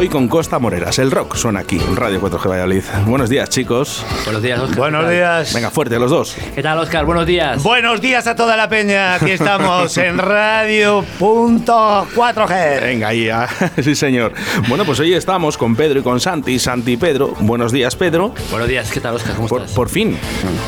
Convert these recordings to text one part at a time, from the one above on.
Hoy con Costa Moreras, el rock suena aquí, en Radio 4G Valladolid. Buenos días, chicos. Buenos días, Oscar. Buenos días. Venga, fuerte los dos. ¿Qué tal, Oscar? Buenos días. Buenos días a toda la peña. Aquí estamos en Radio.4G. Venga, ahí, ah, sí señor. Bueno, pues hoy estamos con Pedro y con Santi, Santi y Pedro. Buenos días, Pedro. Buenos días, ¿qué tal, Oscar? ¿Cómo Por, estás? por fin.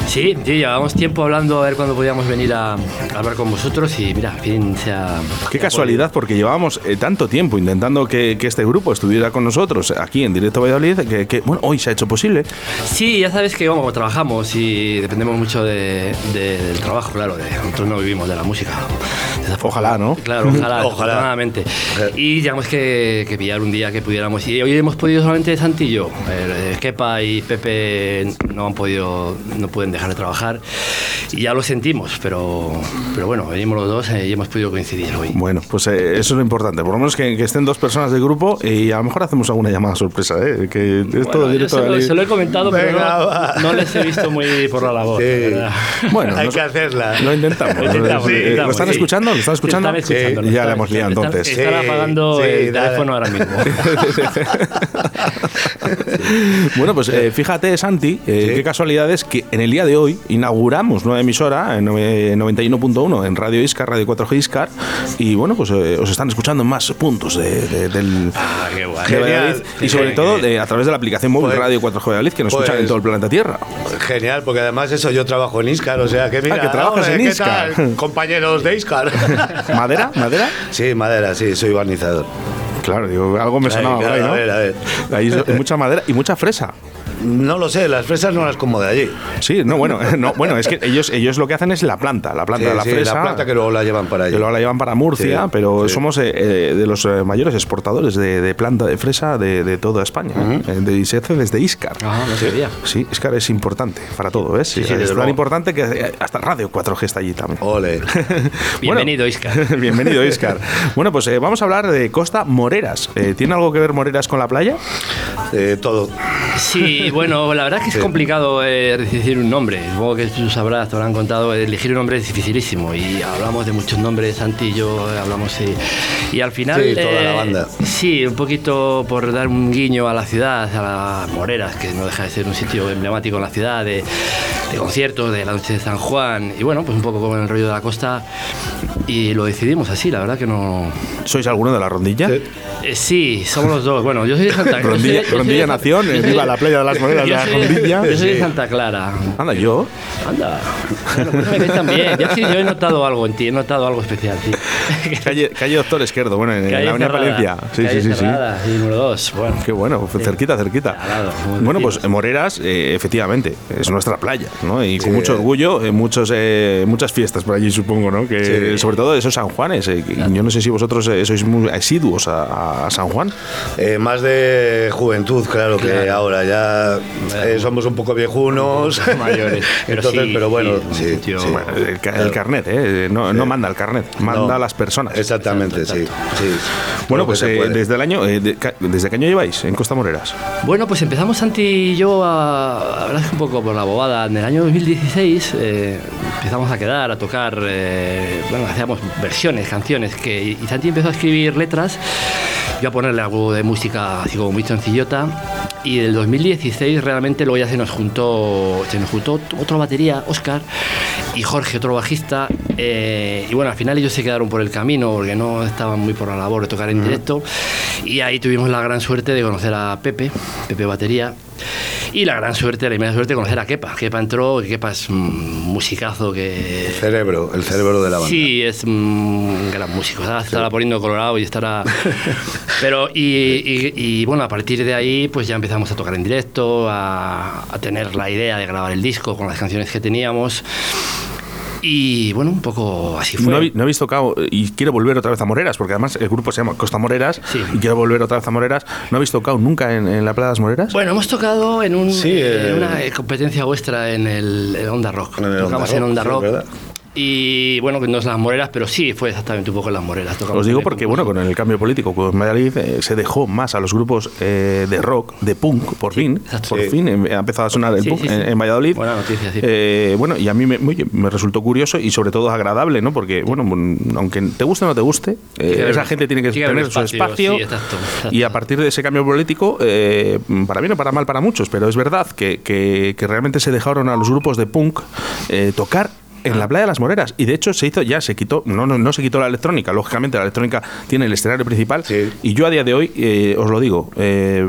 Sí, sí, llevamos tiempo hablando a ver cuándo podíamos venir a, a hablar con vosotros y mira, fin se ha... Qué casualidad, porque llevábamos eh, tanto tiempo intentando que, que este grupo estuviera con nosotros aquí en Directo Valladolid, que, que, bueno, hoy se ha hecho posible. Sí, ya sabes que vamos, trabajamos y dependemos mucho de- de- del trabajo, claro. De, nosotros no vivimos de la música. Ojalá, ¿no? Claro, ojalá, Ojalá. afortunadamente. Y teníamos que, que pillar un día que pudiéramos. Y hoy hemos podido solamente Santi y yo. Eh, Kepa y Pepe no han podido, no pueden dejar de trabajar. Y ya lo sentimos, pero, pero bueno, venimos los dos eh, y hemos podido coincidir hoy. Bueno, pues eh, eso es lo importante. Por lo menos que, que estén dos personas del grupo y a lo mejor hacemos alguna llamada sorpresa, ¿eh? Que es todo Bueno, directo se, lo, se lo he comentado, pero Venga, no, va. no les he visto muy por la labor. Sí. la. Bueno, Hay nos- que hacerla. Lo intentamos. Lo intentamos, Sí, intentamos, ¿Lo están sí. escuchando? ¿Lo están escuchando? Están escuchando, ya la hemos liado entonces. Están apagando el dale. teléfono ahora mismo. Bueno, pues eh, fíjate, Santi, eh, Sí. qué casualidad es que en el día de hoy inauguramos nueva emisora en nove- 91.1 en Radio Iscar, Radio 4G Iscar, y bueno, pues eh, os están escuchando en más puntos de- de- del. Ah, qué guay. de Genial. Valladolid, y sobre todo a través de la aplicación móvil Pues- Radio 4G Valladolid, que nos pues- escuchan en todo el planeta Tierra. Genial, porque además eso yo trabajo en Iscar, o sea que mira, Ah, que trabajas hombre, en ¿qué Iscar. tal, compañeros de Iscar. ¿Madera? ¿Madera? sí, madera, sí, soy barnizador. Claro, digo, algo me sonaba por ahí, ¿no? a ver, a ver. Ahí hay mucha madera y mucha fresa. No lo sé, las fresas no las como de allí. Sí, no, bueno, no, bueno, es que ellos, ellos lo que hacen es la planta, la planta Sí, de la sí, fresa. la planta que luego la llevan para allí. que luego la llevan para Murcia, Sí, pero sí. somos eh, eh, de los eh, mayores exportadores de, de planta de fresa de, de toda España. de, y se hace desde Iscar. Ah, no sabía. Sí, Iscar es importante para todo, ¿ves? sí, es tan luego. importante que hasta Radio 4G está allí también. Ole. Bienvenido, Iscar. Bienvenido, Iscar. bueno, pues eh, vamos a hablar de Costa Moreras. Eh, ¿Tiene algo que ver Moreras con la playa? Eh, todo. Sí, bueno, la verdad es que es Sí. complicado eh, decir un nombre. Supongo que tú sabrás, te habrán contado, elegir un nombre es dificilísimo. Y hablamos de muchos nombres, Santi y yo eh, hablamos y, y al final... eh, Sí, toda la banda. Sí, un poquito por dar un guiño a la ciudad, a las Moreras, que no deja de ser un sitio emblemático en la ciudad, de, de conciertos, de la noche de San Juan. Y bueno, pues un poco con el rollo de la costa. Y lo decidimos así, la verdad que no... ¿Sois alguno de la rondilla? Sí. Eh, sí, somos los dos. Bueno, yo soy de Santa Clara. Rondilla, Yo soy- yo soy Rondilla Nación, eh, viva la playa de las de yo la Rondilla. Yo soy de. Santa Clara. Anda, yo. Anda. Bueno, pues me también. Yo, sí, yo he notado algo en ti, he notado algo especial, sí. Calle, calle Doctor Esquerdo, bueno, en, en Calle la Avenida. Palencia. Sí, Calle sí, sí, sí. Cerrada, sí, número dos. Bueno. Qué bueno, cerquita, cerquita. Lado, bueno, pues Moreras, eh, efectivamente, es nuestra playa, ¿no? Y con mucho orgullo, eh, muchos, eh, muchas fiestas por allí, supongo, ¿no? Que Sí. sobre todo esos San Juanes. eh, que Yo no sé si vosotros eh, sois muy asiduos a, a San Juan. Eh, más de juventud, claro, que Claro. ahora ya eh, somos un poco viejunos. mayores. Pero Entonces, sí, pero bueno, sí, sí, el, el carnet, ¿eh? No, no manda el carnet, manda No. a las personas. Exactamente, sí. sí. Bueno, pues eh, desde el año, eh, de- ¿desde qué año lleváis en Costa Moreras? Bueno, pues empezamos Santi y yo a, a hablar un poco por la bobada. En el año 2016 eh, empezamos a quedar, a tocar, eh, bueno, hacíamos versiones, canciones, que, y Santi empezó a escribir letras, yo a ponerle algo de música así como muy sencillota. Y del 2016 realmente luego ya se nos juntó, se nos juntó otra batería, Oscar, y Jorge, otro bajista. eh, y bueno, al final ellos se quedaron por el camino porque no estaban muy por la labor de tocar en directo. Y ahí tuvimos la gran suerte de conocer a Pepe, Pepe Batería. Y la gran suerte, la inmensa suerte de conocer a Kepa. Kepa entró, Kepa es un musicazo que... El cerebro, el cerebro de la banda. Sí, es un gran músico. ¿sabes? Estará poniendo colorado y estará. Pero, y, y- y, bueno, a partir de ahí, pues ya empezamos a tocar en directo, a, a tener la idea de grabar el disco con las canciones que teníamos. Y bueno, un poco así fue. No, habéis- no habéis tocado y quiero volver otra vez a Moreras, porque además el grupo se llama Costa Moreras Sí. y quiero volver otra vez a Moreras. ¿No habéis tocado nunca en, en la Playa de las Moreras? Bueno, hemos tocado en, un, Sí, en eh, una competencia vuestra en el en Onda Rock. En el Tocamos Onda en Onda Rock, Rock. Y bueno, que no es las moreras, pero sí fue exactamente un poco las moreras. Os digo porque, bueno, con el cambio político con Madrid eh, se dejó más a los grupos eh, de rock, de punk, por fin. exacto. Por Sí. fin em, ha empezado a sonar el Sí, punk sí, sí. En, en Valladolid. Buena noticia, sí. Eh, bueno, y a mí me, oye, me resultó curioso y sobre todo agradable, ¿no? Porque, bueno, aunque te guste o no te guste, eh, esa gente tiene que tener su espacio, espacio. sí, exacto, exacto. Y a partir de ese cambio político, eh, para bien o para mal para muchos, pero es verdad que, que- que realmente se dejaron a los grupos de punk eh, tocar en la playa de las Moreras y de hecho se hizo ya se quitó no no, no se quitó la electrónica lógicamente la electrónica tiene el escenario principal Sí. y yo a día de hoy eh, os lo digo eh,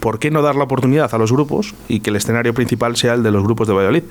¿por qué no dar la oportunidad a los grupos y que el escenario principal sea el de los grupos de Valladolid?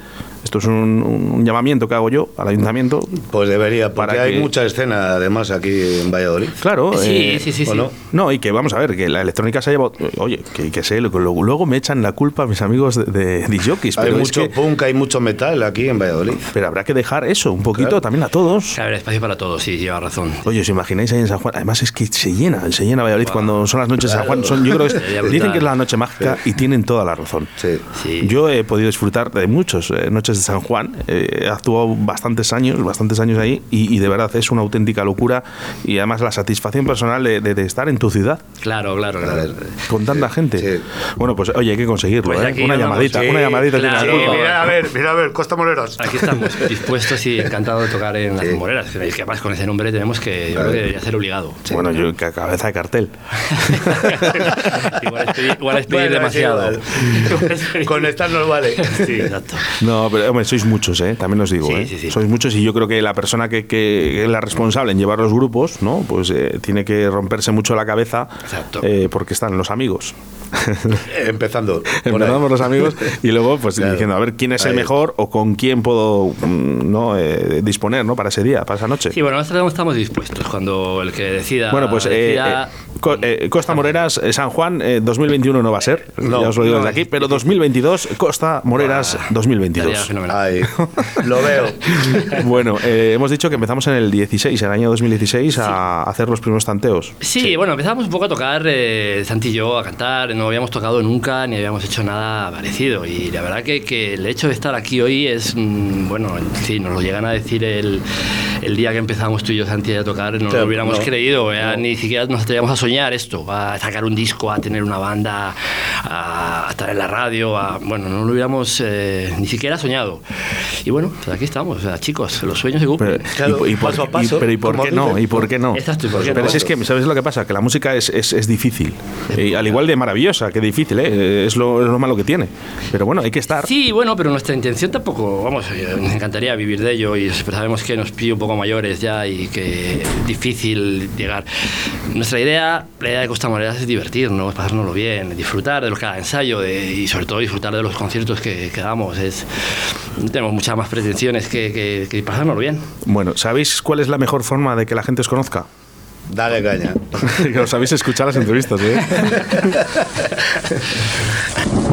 Esto es un, un llamamiento que hago yo al ayuntamiento Pues debería, porque Para hay que- mucha escena además aquí en Valladolid. claro Sí, eh, sí, sí, ¿o sí. no? No, y que vamos a ver, que la electrónica se ha llevado. Oye, que, que sé, luego, luego me echan la culpa mis amigos de, de disjockeys, Hay es mucho que- punk, hay mucho metal aquí en Valladolid. Pero habrá que dejar eso un poquito Claro. también a todos. Que haber espacio para todos, sí, lleva razón. Oye, ¿os imagináis ahí en San Juan? Además es que se llena, se llena Valladolid cuando son las noches de San Juan. Son, yo creo que dicen que es la noche mágica y tienen toda la razón. Sí. Sí. Yo he podido disfrutar de muchas noches de San Juan. eh, he actuado bastantes años, bastantes años ahí y, y de verdad es una auténtica locura y además la satisfacción personal de, de- de estar en tu ciudad Claro, claro, claro. Claro. con tanta gente. sí. Bueno, pues oye, hay que conseguirlo. Pues ¿eh? Una vamos, llamadita, sí, una llamadita tiene la claro. culpa. Mira, a ver, mira a ver, Costa Moreras. Aquí estamos dispuestos y encantados de tocar en las moreras. Que que además con ese nombre tenemos que, yo Claro. creo que debería ser obligado. Bueno, yo ca- cabeza de cartel. igual es pedir, igual es pedir Bueno, demasiado. sí, igual. Con nos vale. Sí, exacto. No, pero hombre, sois muchos, ¿eh? También os digo, Sí, ¿eh? sí, sí. Sois muchos y yo creo que la persona que, que es la responsable en llevar los grupos, ¿no? Pues eh, tiene que romperse mucho la cabeza Exacto. eh, porque están los amigos. Empezando. ahí. Empezamos los amigos y luego pues Claro. diciendo a ver quién es el mejor o con quién puedo mm, no disponer no para ese día para esa noche Sí, bueno, nosotros estamos dispuestos. Cuando el que decida. bueno pues decida- Co- Costa Moreras San Juan eh, 2021 no va a ser No, ya os lo digo no, desde aquí pero 2022 Costa Moreras Estaría 2022 fenomenal. Ahí. Lo veo. bueno eh, hemos dicho que empezamos en el 16 el año 2016 a hacer los primeros tanteos Sí, bueno, empezamos un poco a tocar, eh, Santi y yo, a cantar, no habíamos tocado nunca ni habíamos hecho nada parecido y la verdad que, que el hecho de estar aquí hoy es, mm, bueno, sí, nos lo llegan a decir el, el día que empezamos tú y yo, Santi, a tocar, no Claro, lo hubiéramos no, creído, ni siquiera nos atrevíamos a soñar esto, a sacar un disco, a tener una banda, a, a estar en la radio, a, bueno, no lo hubiéramos eh, ni siquiera soñado. Y bueno, pues aquí estamos, o sea, chicos, los sueños se cumplen. Pero, Claro, y, por, paso a y- paso, pero ¿y por qué no? ¿Y por qué no? Exacto, ¿y por qué pero no? si es que, ¿sabes lo que pasa? Que la música es, es, es difícil. Y al igual de maravillosa que difícil, ¿eh? es, lo, es lo malo que tiene. Pero bueno, hay que estar. Sí, bueno, pero nuestra intención tampoco, vamos, eh, nos encantaría vivir de ello y sabemos que nos pide un poco mayores ya y que es difícil llegar. Nuestra idea, la idea de Costa Moreras es divertirnos, pasárnoslo bien, disfrutar de lo cada ensayo de- y sobre todo disfrutar de los conciertos que, que damos. Es, tenemos muchas más pretensiones que, que, que pasárnoslo bien. Bueno, ¿sabéis cuál es la mejor forma de que la gente os conozca? Dale caña. que os habéis escuchado las entrevistas, ¿eh?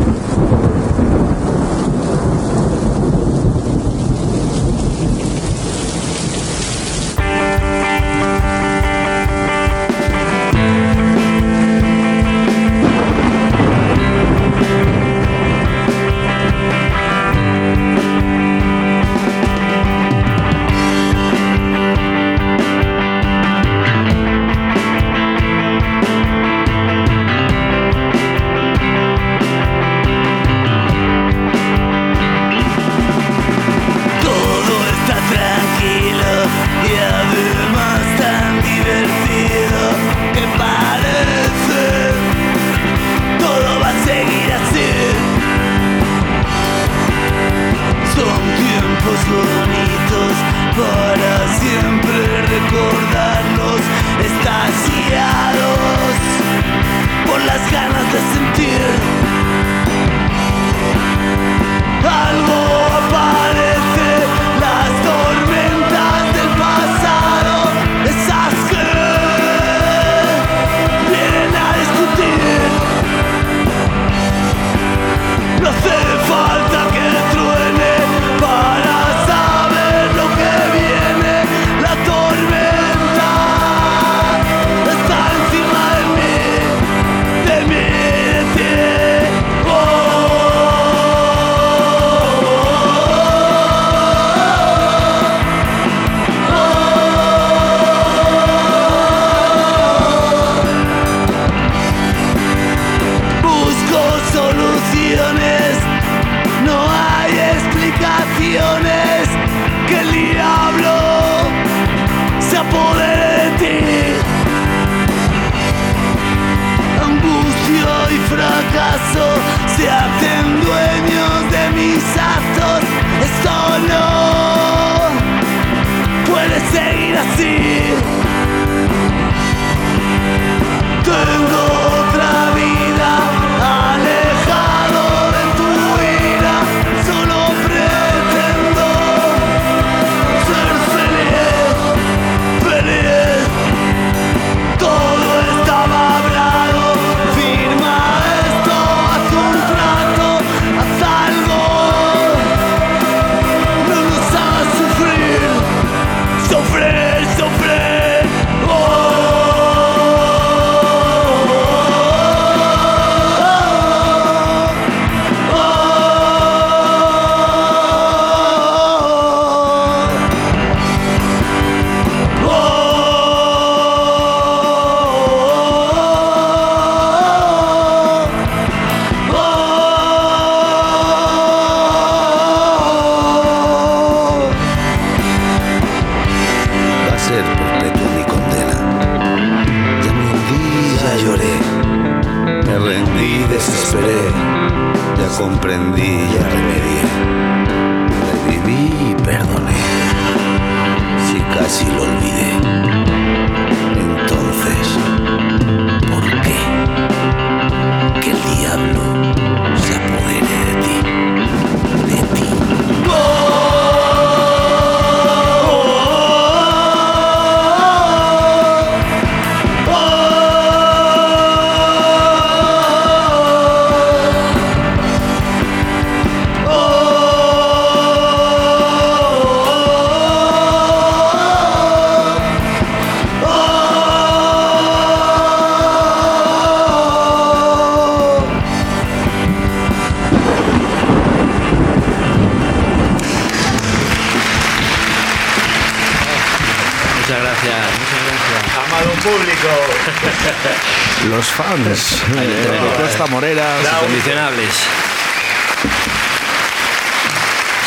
Los fans de Costa Morera. Incondicionables.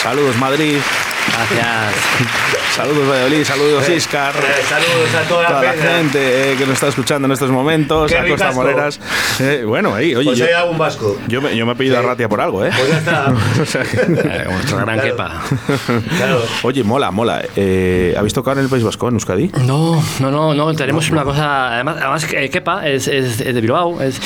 Saludos Madrid, Gracias. saludos Valladolid, saludos Iscar. Eh, saludos a toda la Toda la gente eh, que nos está escuchando en estos momentos, Qué a Costa. Moreras. Eh, bueno, ahí, oye, Pues yo, hay algún vasco. yo me, yo me he pedido a Ratia por algo, ¿eh? Pues ya está. O sea Eh, Nuestro gran Claro. quepa. Claro. Oye, mola, mola. Eh, ¿Habéis tocado en el País Vasco, en Euskadi? No, no, no, no, tenemos una cosa, además, además Kepa es, es, es de Bilbao es,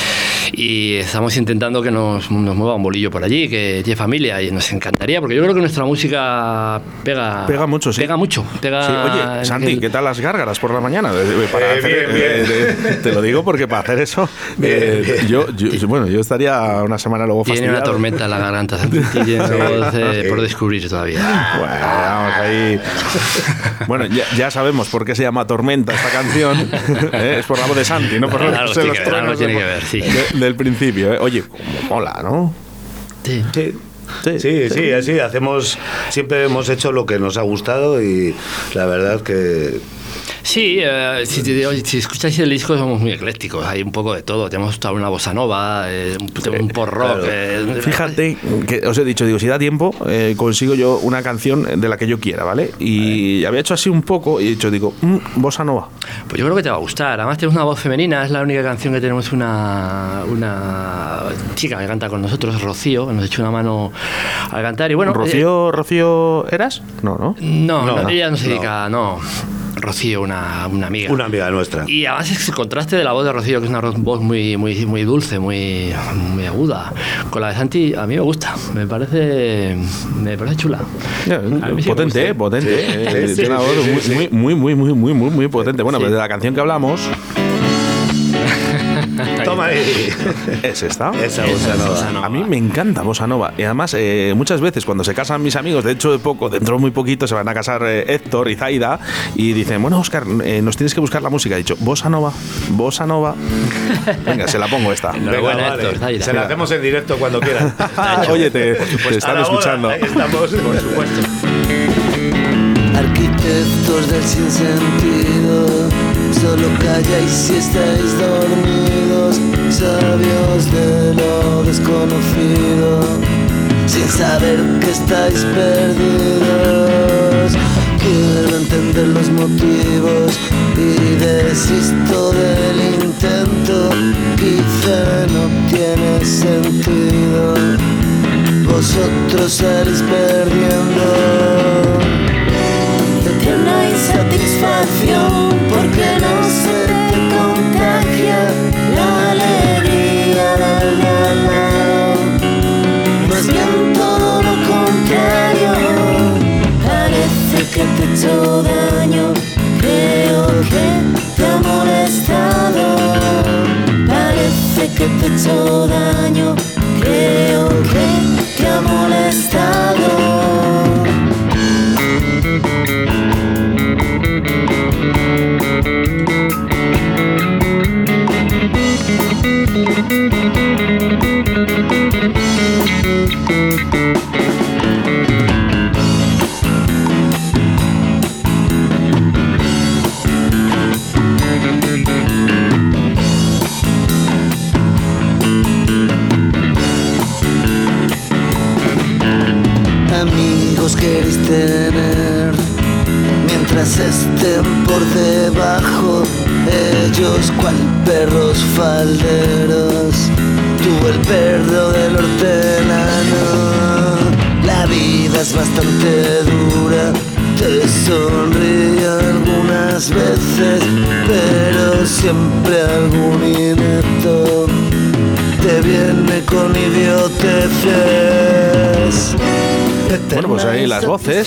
y estamos intentando que nos, nos mueva un bolillo por allí, que tiene familia y nos encantaría, porque yo creo que nuestra música pega... Pega mucho, sí. Pega mucho, pega... Sí, oye, Santi, aquel- ¿qué tal las gárgaras por la mañana? Eh, eh, Para Eh, hacer- bien, bien. eh, eh, te lo digo porque para hacer eso, eh, Bien, bien. Yo, yo- bueno, yo estaría una semana luego Tiene una fastidiado. tormenta en la garganta, Santi, voz eh, por descubrir todavía. Bueno, vamos ahí. Bueno, ya, ya sabemos por qué se llama Tormenta esta canción. ¿eh? Es por la voz de Santi, no por Algo los, tiene los que ver, algo tiene que ver, sí. de- del principio. ¿eh? Oye, como mola, ¿no? Sí. Sí. Sí, sí, así hacemos, siempre hemos hecho lo que nos ha gustado y la verdad que Sí, eh, si, si escucháis el disco somos muy eclécticos, hay un poco de todo. Tenemos toda una bossa nova, eh, un, un pop rock. claro. eh, Fíjate que os he dicho, digo, si da tiempo, eh, consigo yo una canción de la que yo quiera, ¿vale? Y había hecho así un poco y he dicho, digo, mm, bossa nova. Pues yo creo que te va a gustar. Además tienes una voz femenina, es la única canción que tenemos una, una chica que canta con nosotros, Rocío, que nos echó una mano al cantar. Y bueno, ¿Rocío, Rocío eras? No, ¿no? eh, no, No, no, ella no se dedica, no. Rocío, una, una amiga. una amiga nuestra. Y además es el contraste de la voz de Rocío, que es una voz muy, muy, muy dulce, muy, muy aguda. Con la de Santi, a mí me gusta. Me parece, me parece chula. Sí potente, eh, potente. sí, tiene una voz muy, muy, muy, muy, muy, muy, muy potente. Bueno, Sí. pues de la canción que hablamos Toma ahí. es esta. Esa bossa nova. bossa nova. A mí me encanta Bossa Nova. Y además, eh, muchas veces cuando se casan mis amigos, de hecho, de poco, dentro de muy poquito, se van a casar eh, Héctor y Zaida. Y dicen, bueno, Oscar, eh, nos tienes que buscar la música. He dicho, Bossa Nova, Bossa Nova. Venga, se la pongo esta. Venga, vale. Héctor, Zaida. Se la hacemos en directo cuando quieran. Oye, te, te Pues están escuchando. ahí estamos, por supuesto. Arquitectos del sinsentido, solo calláis si estáis dormidos, sabios de lo desconocido, sin saber que estáis perdidos. Quiero entender los motivos y desisto del intento, quizá no tiene sentido. vosotros salís perdiendo. Eterna insatisfacción porque no que te he hecho daño, creo que te ha molestado. Parece que te he daño, creo que te ha molestado. Mientras estén por debajo ellos cual perros falderos. Tú el perro del hortelano la vida es bastante dura te sonríe algunas veces pero siempre algún inepto te viene con idioteces Bueno, pues ahí las voces.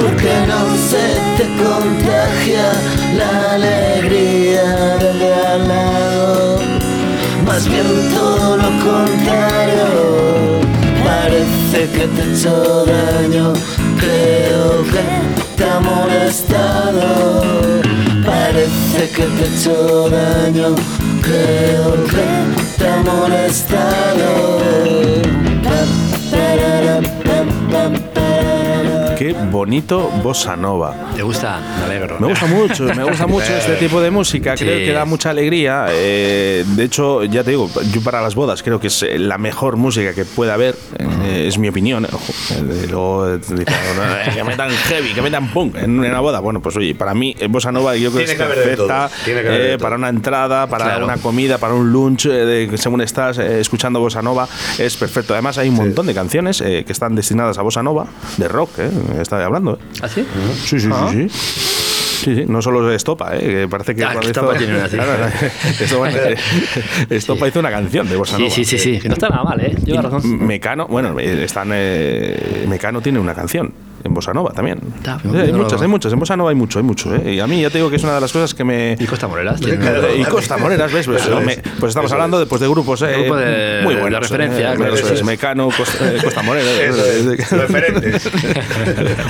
porque no se te contagia la alegría del de al lado. Más bien todo lo contrario. Parece que te he hecho daño. Creo que te ha molestado. Parece que te he hecho daño. Creo que te ha molestado. Bonito bossa nova. ¿Te gusta? Me alegro. Me gusta mucho, me gusta mucho este tipo de música, creo que da mucha alegría. eh, de hecho, ya te digo, yo para las bodas creo que es eh, la mejor música que puede haber, eh, es mi opinión. Luego eh, dicen, "No, eh, que metan heavy, que metan punk en una boda. Bueno, pues oye, para mí, bossa nova yo creo Tiene que es perfecta eh, para una entrada, para Claro. una comida, para un lunch, según estás escuchando bossa nova, es perfecto. Además, hay un montón de canciones que están destinadas a bossa nova, de rock, estaba hablando. eh. ¿Ah, sí? Sí, sí, Ah. sí, sí. Sí, sí, no solo Estopa, ¿eh? que parece que Ah, Estopa tiene una, sí. Claro, Estopa, Estopa hizo una canción de Bossa Sí, Nova. sí, sí, sí. Que no está nada mal, ¿eh? Razón. Mecano, bueno, eh, están, eh, Mecano tiene una canción en Bossa Nova también. Está, Sí, hay muchas, hay muchas. En Bossa Nova hay mucho, hay mucho. ¿eh? Y a mí ya te digo que es una de las cosas que me. Y Costa Moreras. Y Costa Moreras, ¿ves? Pues, me- pues estamos Eso hablando es. de, pues, de grupos eh, Grupo de- muy buenos. referencia, eh, claro, eso eso es. es. Mecano, Costa, eh, Costa Moreras. Eso es, referentes.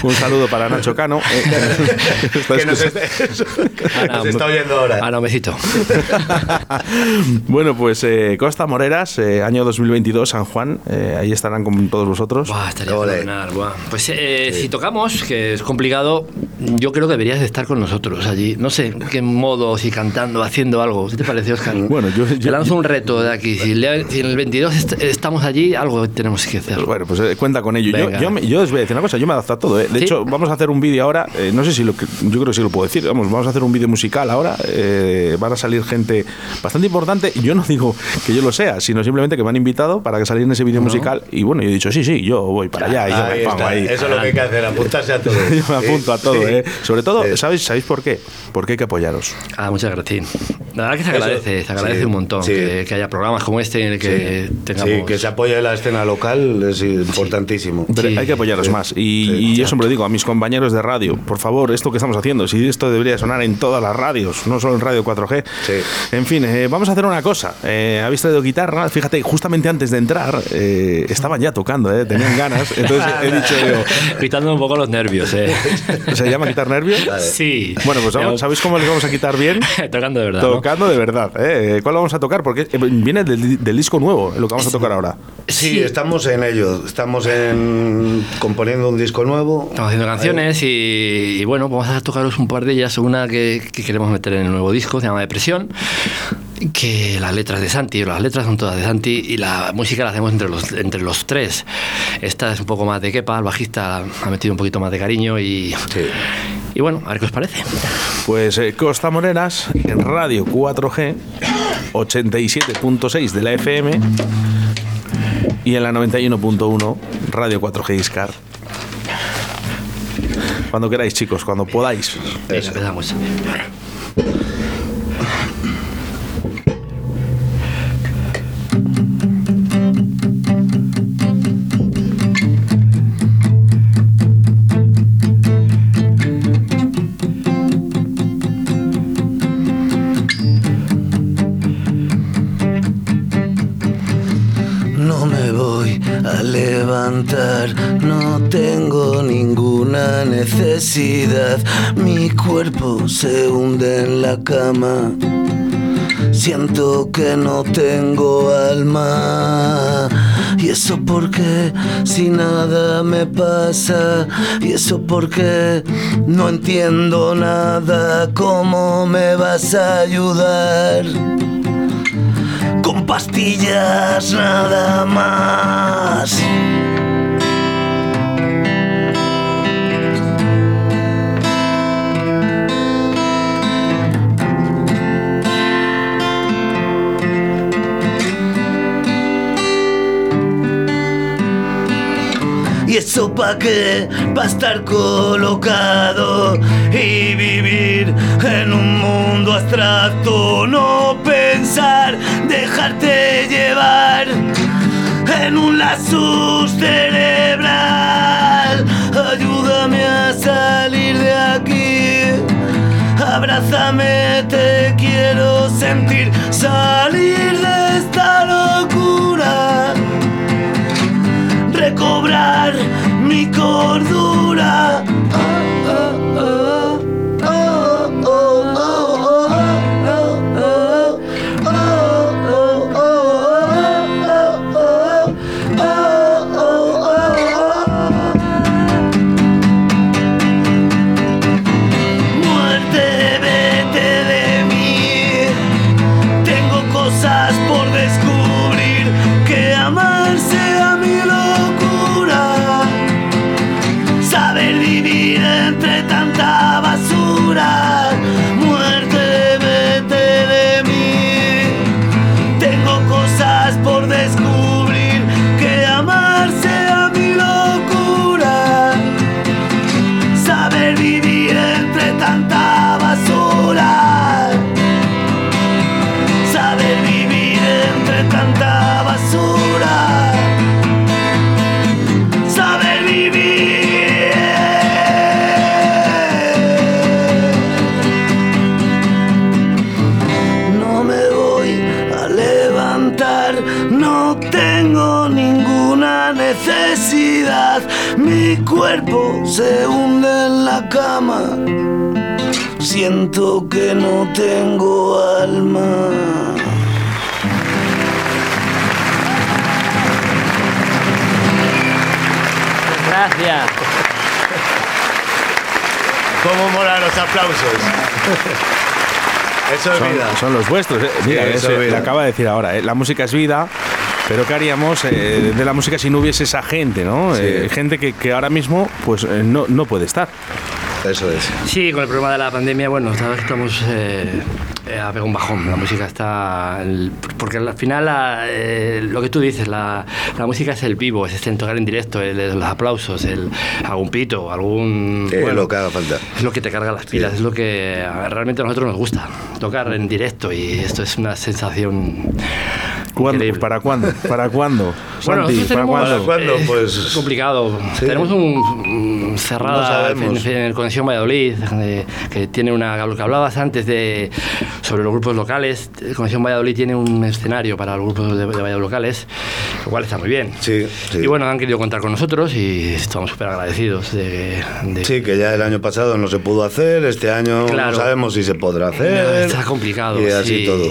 Un saludo para Nacho Cano. eh, que está que nos, escuchando. está, oyendo ahora. Ah, no, besito. bueno, pues eh, Costa Moreras, eh, año 2022, San Juan. eh, ahí estarán con todos vosotros. Buah, estaría Ole. fenomenal, buah. Pues eh, si tocamos, que es complicado, yo creo que deberías de estar con nosotros allí. No sé qué modo, si cantando, haciendo algo. ¿Qué te parece, Oscar? Bueno, yo- yo- Te lanzo un reto de aquí. Si, le- si en el 22 est- estamos allí, algo tenemos que hacer. Bueno, pues eh, cuenta con ello. Yo, yo, os voy a decir una cosa, yo me adapto a todo. ¿eh? De ¿Sí? hecho, vamos a hacer un vídeo ahora, no sé si lo que, yo creo que sí lo puedo decir, vamos, vamos a hacer un vídeo musical ahora, eh, van a salir gente bastante importante, yo no digo que yo lo sea, sino simplemente que me han invitado para que salir en ese vídeo musical, y bueno, yo he dicho, sí, sí, yo voy para allá, y yo Ahí me pongo ahí. Eso es lo que hay que hacer, apuntarse a todo. Yo me apunto a todo, Sí. ¿eh? Sobre todo, Sí. ¿sabéis, ¿sabéis por qué? Porque hay que apoyaros. Ah, muchas gracias. La verdad que se Eso, agradece, se agradece sí, un montón sí. que, que haya programas como este en el que Sí, tengamos. que se apoye la escena local es importantísimo. Pero Sí. hay que apoyaros Sí. más. Y, Sí, y yo siempre digo a mis compañeros de radio, por favor, esto que estamos haciendo, si esto debería sonar en todas las radios, no solo en Radio 4G. Sí. En fin, eh, vamos a hacer una cosa. Eh, Habéis traído guitarra, fíjate, justamente antes de entrar, eh, estaban ya tocando, eh, tenían ganas. Entonces he dicho yo, Quitando un poco los nervios, ¿eh? ¿se llama quitar nervios? sí. Bueno, pues vamos- ¿sabéis cómo les vamos a quitar bien? Tocando de verdad. ¿no? Tocando de verdad. ¿eh? ¿Cuál vamos a tocar? Porque viene del, del disco nuevo, lo que vamos a tocar ahora. Sí, estamos en ello. Estamos en componiendo un disco nuevo. Estamos haciendo canciones y, y bueno, vamos a tocaros un par de ellas. Una que, que queremos meter en el nuevo disco, se llama Depresión. Que las letras de Santi, las letras son todas de Santi y la música la hacemos entre los, entre los tres. Esta es un poco más de Kepa, el bajista ha metido un poquito más de cariño y, Sí. y bueno, a ver qué os parece. Pues eh, Costa Moreras en Radio 4G 87.6 de la FM y en la 91.1 Radio 4G Iscar. Cuando queráis, chicos, cuando podáis. Venga, empezamos. Mi cuerpo se hunde en la cama. Siento que no tengo alma. Y eso porque si nada me pasa. Y eso porque no entiendo nada. ¿Cómo me vas a ayudar? con pastillas nada más. ¿Y eso pa' qué? Pa' estar colocado y vivir en un mundo abstracto. No pensar, dejarte llevar en un lazo cerebral. Ayúdame a salir de aquí. Abrázame, te quiero sentir. Salir de esta locura recobrar mi cordura. Muerte, se hunde en la cama. Siento que no tengo alma. Gracias. ¿Cómo molan los aplausos? Eso es Son, vida. son los vuestros. eh. Mira, eso es vida. acaba de decir ahora, eh, la música es vida. Pero ¿qué haríamos eh, de la música si no hubiese esa gente, ¿no? Sí. Eh, gente que, que ahora mismo pues eh, no, no puede estar. Eso es. Sí, con el problema de la pandemia, bueno, esta vez estamos eh, eh, a pegar un bajón. La música está. el- porque al final, la, eh, lo que tú dices, la, la música es el vivo, es este tocar en directo, el, el- los aplausos, el, algún pito, algún. Es bueno, lo que haga falta. es lo que te carga las pilas, es lo que a- realmente a nosotros nos gusta, tocar en directo y esto es una sensación ¿Cuándo? ¿Para cuándo? ¿Para cuándo? Bueno, Santi, ¿para cuándo? ¿Para cuándo? Es Pues- complicado. Sí. Tenemos un, un cerrada No en, en Conexión Valladolid, de- que tiene una. Lo que hablabas antes de sobre los grupos locales. Conexión Valladolid tiene un escenario para los grupos de, de Valladolid locales, lo cual está muy bien. Sí, sí. Y bueno, han querido contar con nosotros y estamos súper agradecidos de, de- Sí, que ya el año pasado no se pudo hacer, este año Claro. no sabemos si se podrá hacer. Está complicado. Y así sí. todo.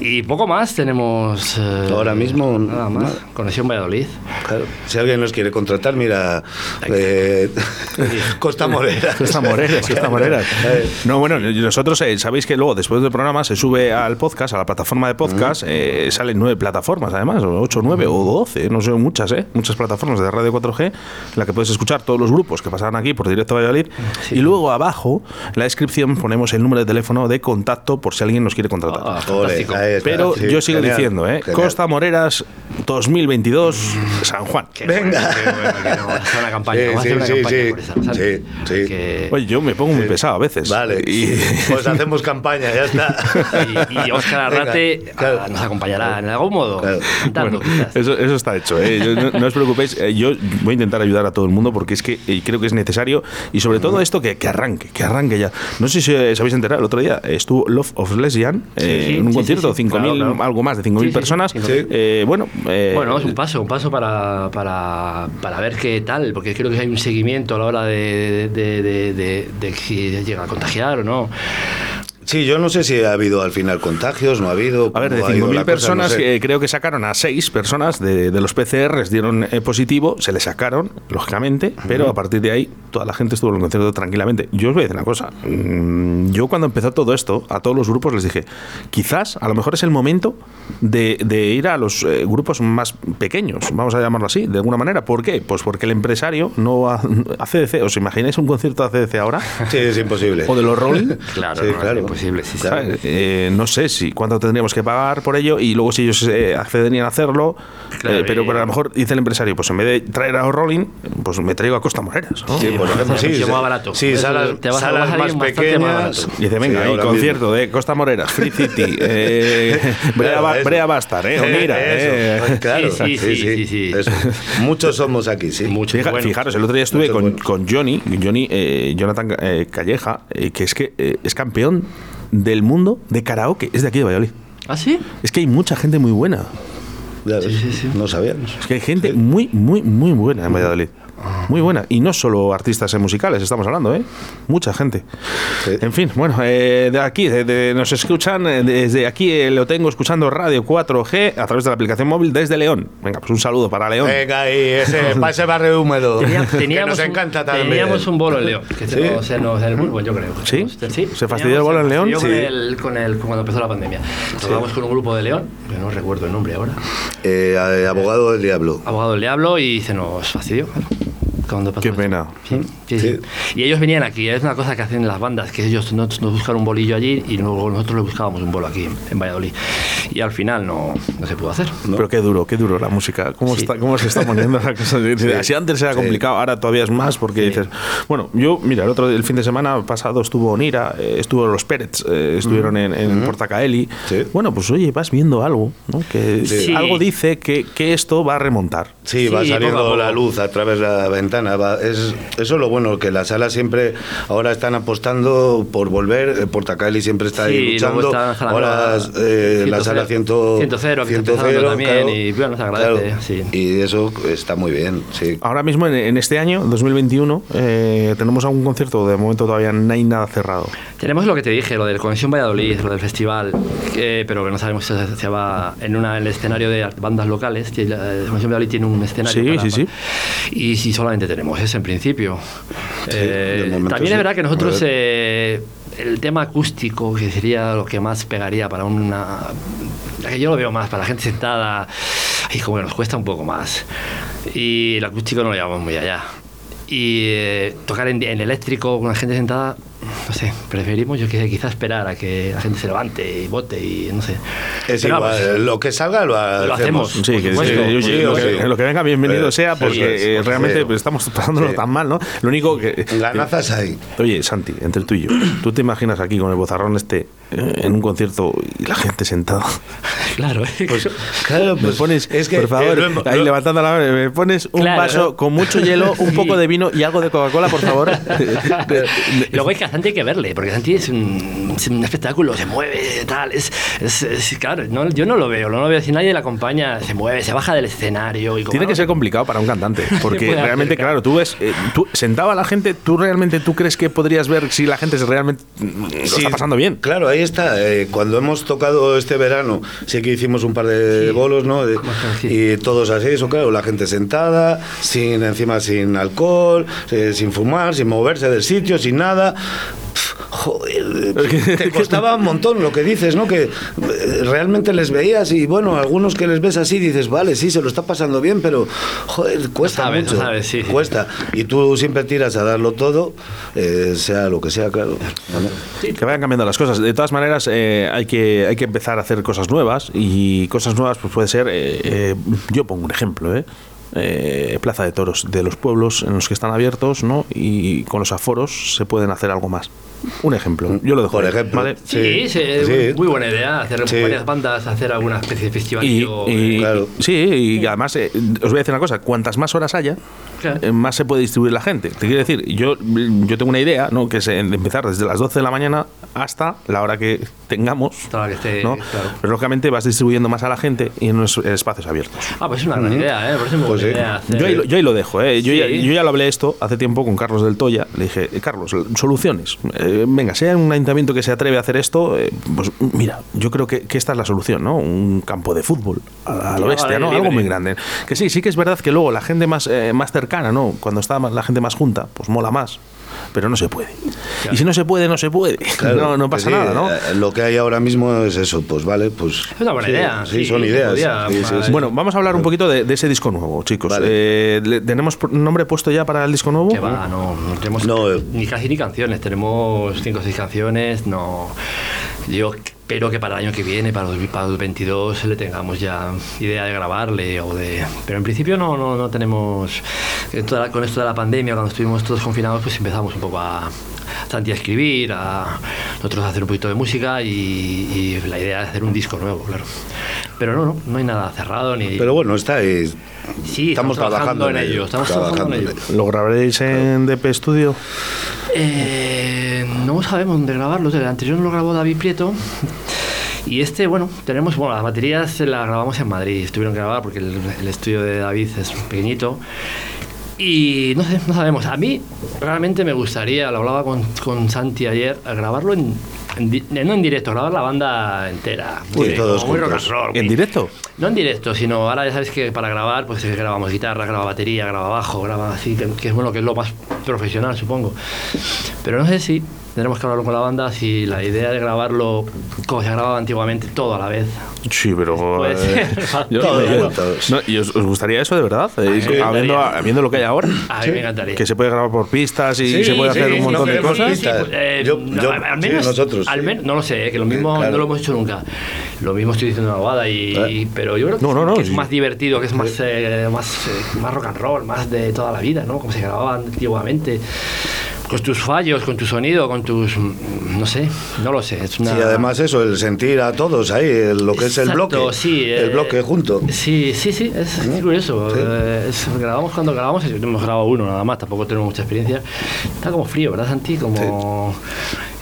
Y poco más tenemos. eh, Ahora mismo, Nada más. nada. Conexión Valladolid. Claro. Si alguien nos quiere contratar, mira, eh, Costa Morera. Costa Moreras, Costa Moreras. No, bueno, nosotros eh, sabéis que luego, después del programa, se sube al podcast, a la plataforma de podcast. eh, salen nueve plataformas, además, o ocho, nueve o doce, no sé, muchas, ¿eh? Muchas plataformas de Radio 4G, en la que puedes escuchar todos los grupos que pasaron aquí por directo a Valladolid. Y luego abajo, en la descripción, ponemos el número de teléfono de contacto por si alguien nos quiere contratar. Ah, fantástico. Está, Pero sí, yo sigo genial, diciendo, ¿eh? genial. Costa Moreras, 2022, San Juan. Venga. Qué bueno, que no, vamos a hacer una campaña, Oye, yo me pongo muy pesado a veces. Vale, Y, pues hacemos campaña, ya está. y, y Óscar Venga, Arrate claro. ah, nos acompañará en algún modo, Claro. cantando Bueno, quizás. eso, eso está hecho. ¿eh? Yo- no, no os preocupéis, eh, yo voy a intentar ayudar a todo el mundo porque es que eh, creo que es necesario y sobre todo esto que, que arranque, que arranque ya. No sé si os habéis enterado, el otro día estuvo Love of Lesbian eh, sí, en un sí, concierto, sí. 5.000, Claro, claro. algo más de 5.000 Sí, sí, personas. sí. Eh, bueno, eh, Bueno, es un paso, un paso para, para, para ver qué tal, porque creo que hay un seguimiento a la hora de, de, de, de- de si llega a contagiar o no. Sí, yo no sé si ha habido al final contagios, no ha habido. A ver, de cómo ha ido 5.000 la cosa, personas, no sé. que creo que sacaron a 6 personas de, de los PCRs, dieron eh, positivo, se les sacaron, lógicamente, pero a partir de ahí toda la gente estuvo en el concierto tranquilamente. Yo os voy a decir una cosa. mm, Yo cuando empezó todo esto, a todos los grupos les dije, quizás a lo mejor es el momento de, de ir a los eh, grupos más pequeños, vamos a llamarlo así, de alguna manera. ¿Por qué? Pues porque el empresario no va a CDC. ¿Os imagináis un concierto de ACDC ahora? Sí, es imposible. ¿O de los Rolling? Claro, Sí, no, claro. Sí. Claro. ¿sabes? Eh, no sé si cuánto tendríamos que pagar por ello y luego si ellos eh, accederían a hacerlo, Claro, eh, pero, pero a lo mejor dice el empresario, pues en vez de traer a Rolling, pues me traigo a Costa Moreras. ¿no? Sí, por ejemplo, sí. Sí. más barato. Sí, Eso salas, te vas salas a más más pequeñas. barato. Y dice, venga, Sí, concierto de Costa Moreras, Free City, eh, Brea, eso. Brea Bastar, eh, Onira, Eso, eh. Claro, Sí, sí, sí, sí, sí. Eso. Muchos somos aquí, sí. Mucho. Fija- bueno. fijaros, el otro día estuve Muchos con, con Johnny, Johnny eh, Jonathan eh, Calleja, eh, que es que eh, es campeón del mundo de karaoke, es de aquí de Valladolid. ¿Ah, sí? Es que hay mucha gente muy buena. Ya ves, sí, sí. No sabíamos. Es que hay gente muy, muy, muy buena en Valladolid. Muy buena. Y no solo artistas musicales, estamos hablando, ¿eh? Mucha gente. Sí. En fin, bueno, eh, de aquí, de- de- nos escuchan, eh, desde aquí eh, lo tengo escuchando Radio 4G a través de la aplicación móvil desde León. Venga, pues un saludo para León. Venga, ahí, ese, para ese barrio húmedo. Que teníamos, nos un- encanta también. teníamos un bolo en León. Que ¿Sí? se nos, se nos- el bolo, yo creo. ¿Sí? sí ¿Se fastidió el bolo en León? Yo con, Sí. el, con el, cuando empezó la pandemia. Tocamos con un grupo de León, que no recuerdo el nombre ahora. Eh, abogado del diablo. Abogado del Diablo y se nos fastidió. claro, Cuando pasó Qué pena. Sí, sí, sí. Y ellos venían aquí, es una cosa que hacen las bandas, que ellos nos, nos buscan un bolillo allí y luego nosotros les buscábamos un bolo aquí en, Valladolid. Y al final no, no se pudo hacer. Pero qué duro, qué duro la música. ¿Cómo, Sí. está, cómo se está poniendo la cosa? Si antes era Sí. complicado, ahora todavía es más porque dices. Bueno, yo, mira, el otro el fin de semana pasado estuvo Onira, eh, estuvo los Pérez, eh, estuvieron en, en Portacaeli. Sí. Bueno, pues oye, vas viendo algo, ¿no? Que Sí. algo dice que, que esto va a remontar. Sí, va saliendo la luz a través de la ventana. Va- es, eso es lo bueno, que las salas siempre ahora están apostando por volver. eh, Portacali siempre está ahí Sí, luego luchando. está la sala ahora eh, la 100, sala 100, 100, que está también, y, bueno, se agradece, sí. Y eso está muy bien, sí. Ahora mismo, en, en este año, 2021, eh, tenemos algún concierto, de momento todavía no hay nada cerrado. Tenemos lo que te dije, lo del Conexión Valladolid, lo del festival, que- pero que no sabemos si se, va en una, el escenario de bandas locales. que La la Conexión Valladolid tiene un escenario. Sí, para- sí, sí. Y si solamente tenemos ese en principio. Eh, también sí. es verdad que nosotros eh, el tema acústico, que sería lo que más pegaría para una. que Yo lo veo más para la gente sentada, y como que nos cuesta un poco más. Y el acústico no lo llevamos muy allá. Y eh, tocar en, en eléctrico con la gente sentada, no sé, preferimos yo que quizás esperar a que la gente se levante y vote y no sé. Es Pero igual, vamos, lo que salga lo hacemos. hacemos. Sí, que, supuesto, que- por sí, lo, que, supuesto. lo que venga bienvenido Eh, sea, porque es, eh, realmente estamos pasándolo Sí. tan mal, ¿no? Lo único que... Ganazas ahí. Oye, Santi, entre tú y yo, ¿tú te imaginas aquí con el bozarrón este eh, en un concierto y la gente sentada? Claro, ¿eh? Claro, Me pones, es que por favor, eh, lo hemos- ahí levantando la mano, me pones un Claro. vaso con mucho hielo, un Sí. poco de vino y algo de Coca-Cola, por favor. Luego es que a Santi hay que verle, porque Santi es un, es un espectáculo, se mueve, tal. Es, es, es- claro, no, yo no lo veo, no lo veo. Si nadie le acompaña, se mueve, se baja del escenario. Y como Tiene que ser complicado para un cantante, porque realmente, hacer, claro, tú ves, eh, tú a la gente, tú realmente, tú crees que podrías ver si la gente realmente lo Sí, está pasando bien. Claro, ahí está. eh, cuando hemos tocado este verano, sí que hicimos un par de Sí. bolos, ¿no? De- y todos así, eso, claro, la gente sentada, sin encima sin alcohol, eh, sin fumar, sin moverse del sitio, sin nada. Pff, joder, te costaba un montón lo que dices, ¿no? Que eh, realmente les veías y bueno, algunos que les ves así dices, vale, sí, se lo está pasando bien, pero joder, cuesta sabes, mucho. sabes, sí, sí. cuesta. Y tú siempre tiras a darlo todo, eh, sea lo que sea, claro. Que vayan cambiando las cosas. De todas maneras, eh, hay, que, hay que empezar a hacer cosas nuevas y cosas nuevas pues puede ser, eh, eh, yo pongo un ejemplo, ¿eh? Eh, Plaza de Toros de los pueblos en los que están abiertos ¿no? y con los aforos se pueden hacer algo más. Un ejemplo, yo lo dejo Por ahí, ejemplo. ¿vale? Sí, sí, sí. muy buena idea. Hacer Sí. varias bandas, hacer alguna especie de festival. Y, y- Claro. Sí, y además, eh, os voy a decir una cosa, cuantas más horas haya, Claro. eh, más se puede distribuir la gente. Te quiero decir, yo, yo tengo una idea, ¿no? que es empezar desde las 12 de la mañana hasta la hora que tengamos, Hasta la que esté, ¿no? claro. pero lógicamente vas distribuyendo más a la gente y en unos espacios abiertos. Ah, pues es una gran idea, ¿eh? Por eso es muy Pues buena sí. idea. Yo ahí, lo- yo ahí lo dejo, ¿eh? yo, Sí. ya, yo ya lo hablé esto hace tiempo con Carlos del Toya. Le dije, "Eh, Carlos, soluciones. Eh, venga, si hay un ayuntamiento que se atreve a hacer esto, eh, pues mira, yo creo que, que esta es la solución, ¿no? Un campo de fútbol a, a lo Sí, bestia, ¿no? aire Algo libre. muy grande. Que sí, sí que es verdad que luego la gente más, eh, más cercana, ¿no? Cuando está más- la gente más junta, pues mola más. Pero no se puede. Y si no se puede, no se puede. Claro, no, no pasa sí, nada, ¿no? eh, Lo que hay ahora mismo es eso, pues vale, pues. Es una buena sí, idea, Sí, sí, son ideas. podía, sí, sí, vale. sí. Bueno, vamos a hablar un poquito de, de ese disco nuevo, chicos. Vale. Eh, ¿le- ¿Tenemos nombre puesto ya para el disco nuevo? Que va, no, no tenemos No, eh. ni casi ni canciones, tenemos cinco o seis canciones, no. Yo espero que para el año que viene, para 2000 para 2022, le tengamos ya idea de grabarle o de... Pero en principio no, no, no tenemos... en toda la- con esto de la pandemia, cuando estuvimos todos confinados, pues empezamos un poco a... Santi a escribir, a nosotros a hacer un poquito de música y, y la idea es hacer un disco nuevo, claro. Pero no, no, no hay nada cerrado ni... Pero bueno, está ahí. sí, estamos, trabajando en ello, estamos trabajando en ello. ¿Lo grabaréis en DP Studio? Eh, no sabemos dónde grabarlo. El anterior lo grabó David Prieto. Y este, bueno, tenemos, bueno, las baterías las grabamos en Madrid. Estuvieron que grabar porque el, estudio de David es pequeñito. Y no sé, no sabemos. A mí realmente me gustaría, lo hablaba con, con Santi ayer, grabarlo en, no en directo, grabar la banda entera. Sí, Muy- todos muy rock and roll. ¿En directo? No en directo, sino ahora ya sabes que para grabar, pues grabamos guitarra, graba batería, graba bajo, graba así, que, que es bueno, que es lo más profesional, supongo. Pero no sé si tendremos que hablarlo con la banda, si la idea de grabarlo como se grababa antiguamente, todo a la vez. Sí, pero. Puede eh, ser. yo- Todo, yo- todos. no, ¿Y os, os gustaría eso de verdad? Eh, habiendo, viendo lo que hay ahora. A mí me encantaría. Que se puede grabar por pistas y Sí, se puede sí, hacer un montón de cosas. sí, sí. Eh, Yo- yo- al sí, menos, nosotros, al sí. menos, no lo sé, eh, que lo mismo claro. no lo hemos hecho nunca. Lo mismo estoy diciendo una bobada, y, Eh. y- pero yo creo que, No, no, no, que es más divertido, que es más, eh, más, eh, más rock and roll, más de toda la vida, ¿no? Como se grababa antiguamente. Con tus fallos, con tu sonido, con tus. No sé, no lo sé. Es una, Y además eso, el sentir a todos ahí, lo que es el bloque. sí, el eh, bloque junto. Sí, sí, sí, es ¿No? curioso. Sí. Eh, es- grabamos cuando grabamos, hemos grabado uno nada más, tampoco tenemos mucha experiencia. Está como frío, ¿verdad, Santi? Como.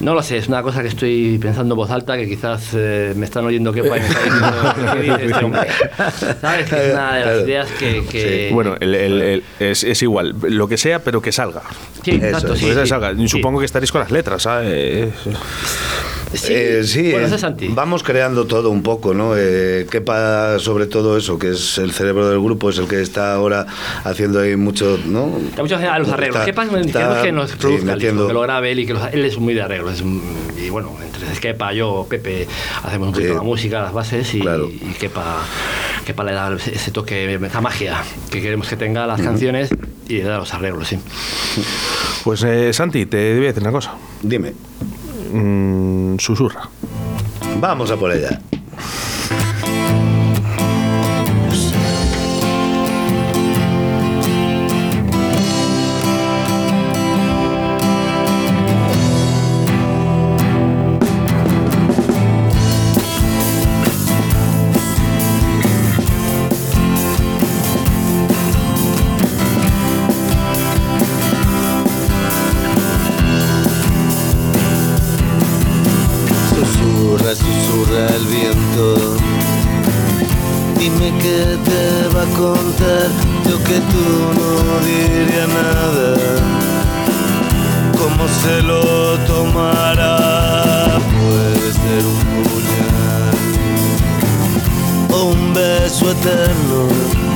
No lo sé, es una cosa que estoy pensando en voz alta, que quizás eh, me están oyendo que me está diciendo, ¿qué dice este hombre? ¿Sabes? Que es una de las ideas que. que- Bueno, el- el- el- es, es igual, lo que sea, pero que salga. sí, exacto, sí, Pues sí, sí. Supongo que estaréis con las letras, ¿sabes? Sí, Eh, sí, bueno, eh, vamos creando todo un poco, ¿no? Eh, Kepa, sobre todo eso, que es el cerebro del grupo, es el que está ahora haciendo ahí mucho, ¿no? Está mucho a los arreglos. Está- Queremos que nos sí, produzca el disco, metiendo- que lo grabe él y que los- él es muy de arreglos. y bueno, entre Kepa, yo, Pepe, hacemos un poquito Sí. la música, las bases y, Claro. y Kepa, Kepa le da ese toque, esa magia que queremos que tenga las canciones y le da los arreglos, sí. Pues eh, Santi, te voy a decir una cosa. Dime, Mm, susurra. vamos a por ella. Susurra, el viento. Dime qué te va a contar, yo que tú no diría nada. ¿Cómo se lo tomará? Puede ser un puñal o un beso eterno.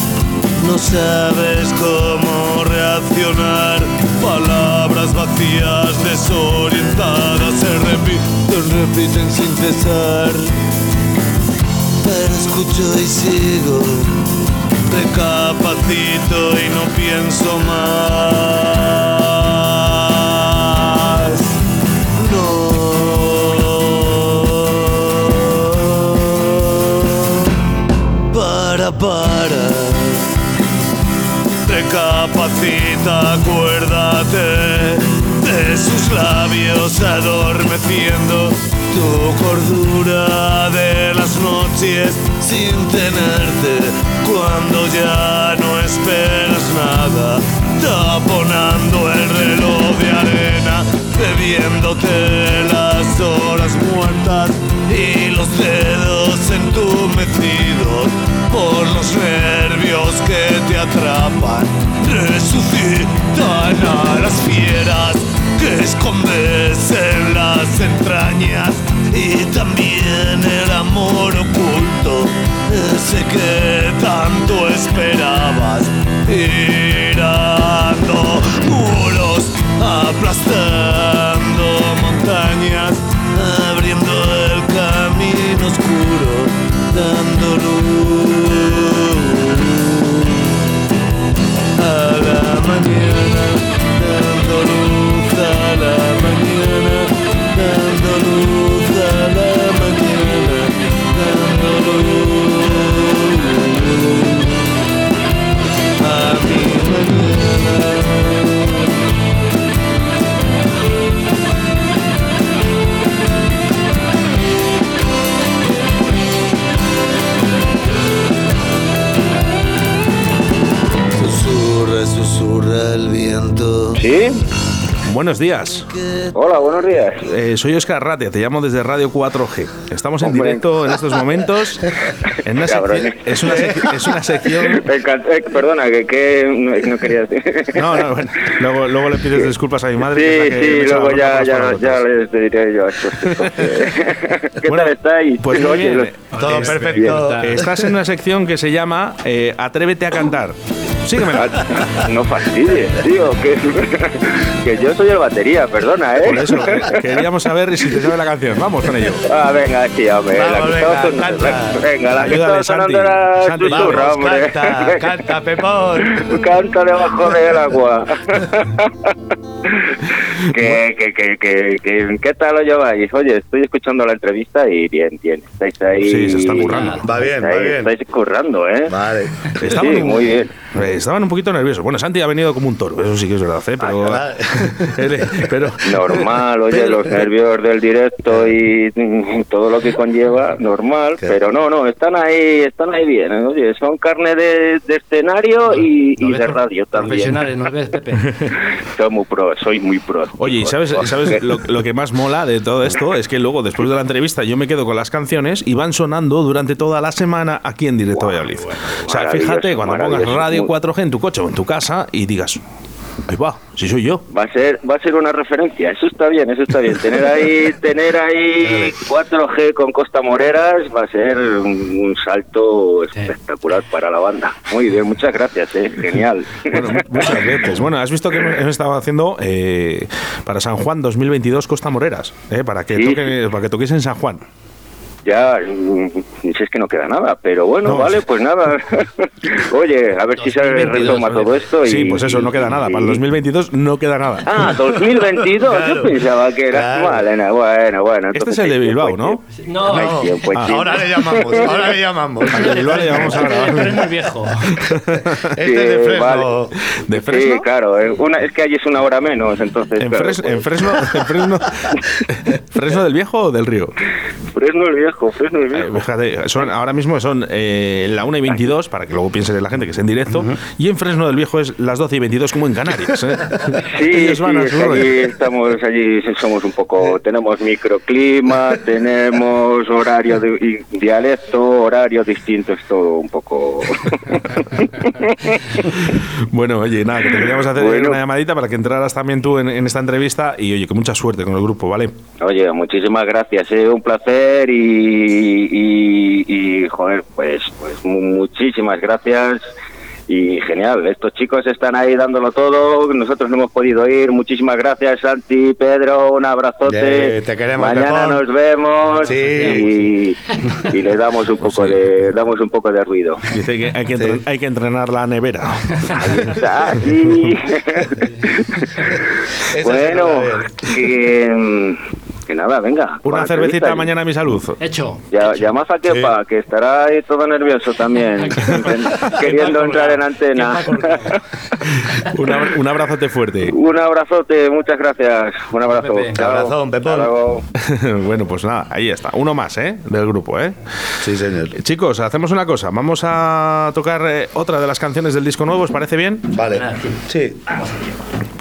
No sabes cómo reaccionar Palabras vacías, desorientadas, se repiten, repiten sin cesar. Pero escucho y sigo, recapacito y no pienso más. No. Para, para. Acuérdate de sus labios adormeciendo tu cordura de las noches sin tenerte. Cuando ya no esperas nada, taponando el reloj de arena, bebiéndote las horas muertas y los dedos entumecidos por los nervios que te atrapan, resucitan a las fieras que escondes en las entrañas. Y también el amor oculto, ese que tanto esperabas, ¿Sí? Buenos días. Hola, buenos días. Eh, soy Oscar Ratia, te llamo desde Radio 4G. Estamos en Hombre. directo en estos momentos. En una sección, es, una sec- es una sección. Eh, perdona, que, que no, no quería decir. No, no, bueno, luego, luego le pides disculpas a mi madre. que es Sí, la que sí, luego ya, ya, ya les diré yo a estos chicos. ¿Qué Bueno, tal estáis? Pues muy Oye, bien. Todo perfecto. Estás en una sección que se llama eh, Atrévete a cantar. Síguemela. Ah, No fastidies, tío, que, que yo soy el batería, perdona, ¿eh? Por eso, que- queríamos saber si te sabe la canción. Vamos con ello. Ah, venga, sí, hombre. Vamos, la que venga, estaba son- canta. venga, la que Ayúdale, estaba sonando Santi. era Santi, Vamos, hombre. canta, canta, Pepón. Canta debajo del agua. ¿Qué, qué, qué, qué, qué, ¿Qué tal lo lleváis? Oye, estoy escuchando la entrevista y bien, bien. Estáis ahí. Sí, se están currando. Va bien, va Estáis- bien. Estáis currando, ¿eh? Vale. Sí, Estaban un- muy bien. eh, Estaban un poquito nerviosos. Bueno, Santi ha venido como un toro, eso sí que es verdad, ¿eh? Pero, Ah, pero Normal, oye, Pero- los nervios del directo y todo lo que conlleva, normal, ¿Qué? pero no, no, están ahí, están ahí bien, ¿eh? oye, son carne de, de escenario y, ¿Nos y de radio también. Profesionales, ¿nos ves, Pepe? Soy muy pro, soy muy pro. Oye, ¿y sabes, sabes lo, lo que más mola de todo esto? Es que luego, después de la entrevista, yo me quedo con las canciones y van sonando durante toda la semana aquí en Directo Valladolid. o sea, fíjate, cuando pongas. Radio Muy- 4G en tu coche o en tu casa y digas, ahí va, si soy yo. Va a ser, va a ser una referencia, eso está bien, eso está bien. Tener ahí, tener ahí 4G con Costa Moreras va a ser un, un salto espectacular para la banda. Muy bien, muchas gracias, eh, genial. Bueno, mu- muchas veces. Bueno, has visto que hemos estado haciendo eh, para San Juan 2022 Costa Moreras, eh, para, que Sí. toque, para que toques en San Juan. Ya, mm, si es que no queda nada, pero bueno, No, vale, sí. pues nada. Oye, a ver si se 2022, retoma todo esto. Y, Sí, pues eso, no queda nada. Para el y- 2022 no queda nada. Ah, 2022, Claro, yo pensaba que era. claro. Vale, no, bueno, bueno. Este es el de Bilbao, tiempo, ¿no? No, no. tiempo, hay Ah. Ahora le llamamos, ahora le llamamos. De Bilbao le llamamos ahora. Pero es muy viejo. Este Sí, es de Fresno. vale. ¿De Fresno? Sí, claro, una, es que allí es una hora menos, entonces. ¿En, claro, Fres- pues, en Fresno, en Fresno, ¿Fresno del Viejo o del Río? Fresno el viejo, Fresno el Eh, viejo. Fíjate, son, ahora mismo son eh, la 1 y 22, para que luego piense la gente que es en directo, y en Fresno del Viejo es las 12 y 22 como en Canarias. ¿eh? Sí, sí, es allí estamos, allí somos un poco, tenemos microclima, tenemos horario de, y dialecto, horario distinto, es todo un poco... Bueno, oye, nada, que te queríamos hacer Bueno. una llamadita para que entraras también tú en, en esta entrevista y oye, que mucha suerte con el grupo, ¿vale? Oye, muchísimas gracias, eh, un placer y, y, y, joder, pues, pues mu- muchísimas gracias y genial. Estos chicos están ahí dándolo todo. Nosotros no hemos podido ir. Muchísimas gracias, Santi, Pedro. Un abrazote. Eh, te queremos, Mañana Pepón. nos vemos Sí. y, y le damos un poco de damos un poco de ruido. Dice que hay que, entren- hay que entrenar la nevera. Bueno, que, mm, que nada, venga. Una cervecita mañana a mi salud. Hecho. Ya, llama a Kepa, que estará ahí todo nervioso también, queriendo entrar en antena. Un, abra- un abrazote fuerte. Un abrazote, muchas gracias. Un abrazo. Pepe. Pepón. Hasta luego. bueno, pues nada, ahí está. Uno más, ¿eh? Del grupo, ¿eh? Sí, señor. Chicos, hacemos una cosa. Vamos a tocar eh, otra de las canciones del disco nuevo, ¿os parece bien? Vale. Sí.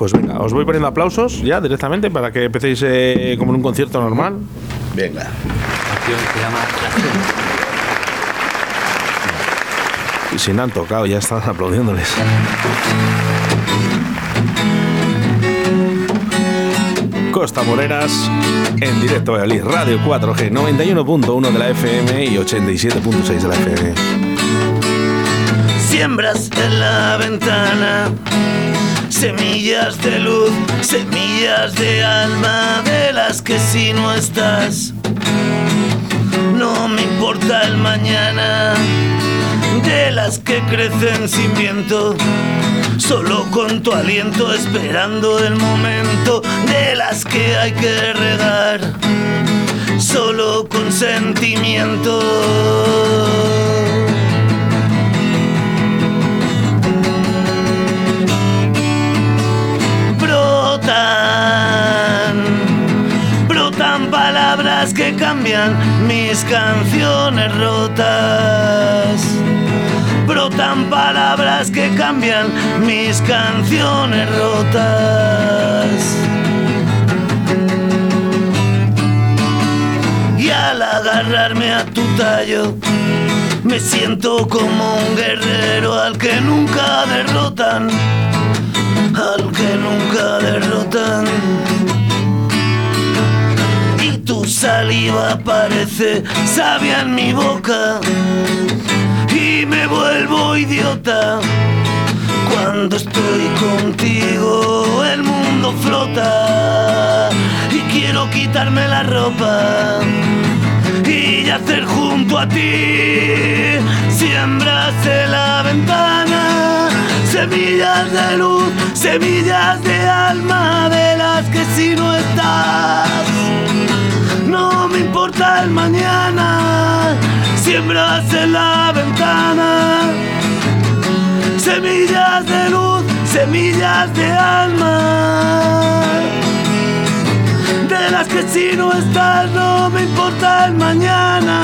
Pues venga, os voy poniendo aplausos ya directamente para que empecéis eh, como en un concierto normal. Venga. canción que se llama La Cena. Y si no han tocado, ya están aplaudiéndoles. Costa Moreras en directo a Radio 4G 91.1 de la FM y 87.6 de la FM. Siembras en la ventana semillas de luz, semillas de alma, de las que si no estás, no me importa el mañana, de las que crecen sin viento, solo con tu aliento esperando el momento, de las que hay que regar, solo con sentimiento. Brotan, palabras que cambian mis canciones rotas. Brotan palabras que cambian mis canciones rotas. Y al agarrarme a tu tallo, me siento como un guerrero al que nunca derrotan al que nunca derrotan. Y tu saliva parece sabia en mi boca y me vuelvo idiota. Cuando estoy contigo el mundo flota y quiero quitarme la ropa y yacer junto a ti. Siembras en la ventana semillas de luz, semillas de alma de las que si no estás, no me importa el mañana. Siembras en la ventana semillas de luz, semillas de alma de las que si no estás no me importa el mañana.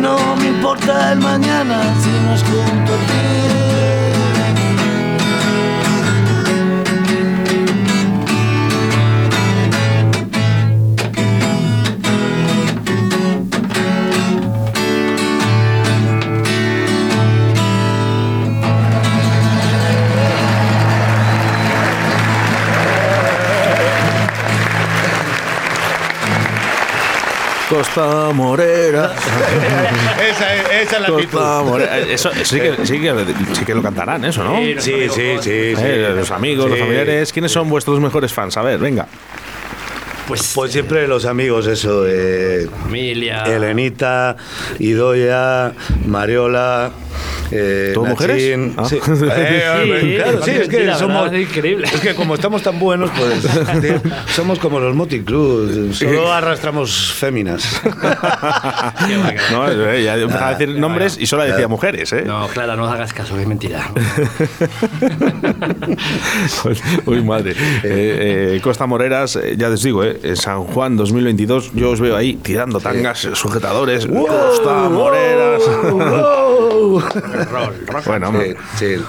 No me importa el mañana si no es junto a ti. Costa Morera. esa, es, esa es la actitud. Costa Morera. Eso, eso sí, que, sí, que, sí que lo cantarán, eso, ¿no? Sí, Sí, amigos, sí, sí, sí. Eh, los amigos, los familiares. ¿Quiénes son vuestros mejores fans? A ver, venga. Pues, Pues siempre los amigos, eso. Eh, familia. Elenita, Idoya, Mariola. Eh, ¿Todo mujeres? Ah. Sí. Eh, Sí, claro, sí, es que somos. verdad, es increíble. Es que como estamos tan buenos, pues. tío, somos como los Crue. Solo arrastramos féminas. no, eh, ya empezaba a decir nombres y solo decía mujeres, ¿eh? No, Clara, no hagas caso, es mentira. Uy, madre. Eh, eh, Costa Moreras, eh, ya les digo, eh, en San Juan 2022, yo os veo ahí tirando tangas, eh, sujetadores. Costa Moreras. bueno, hombre, Sí, sí.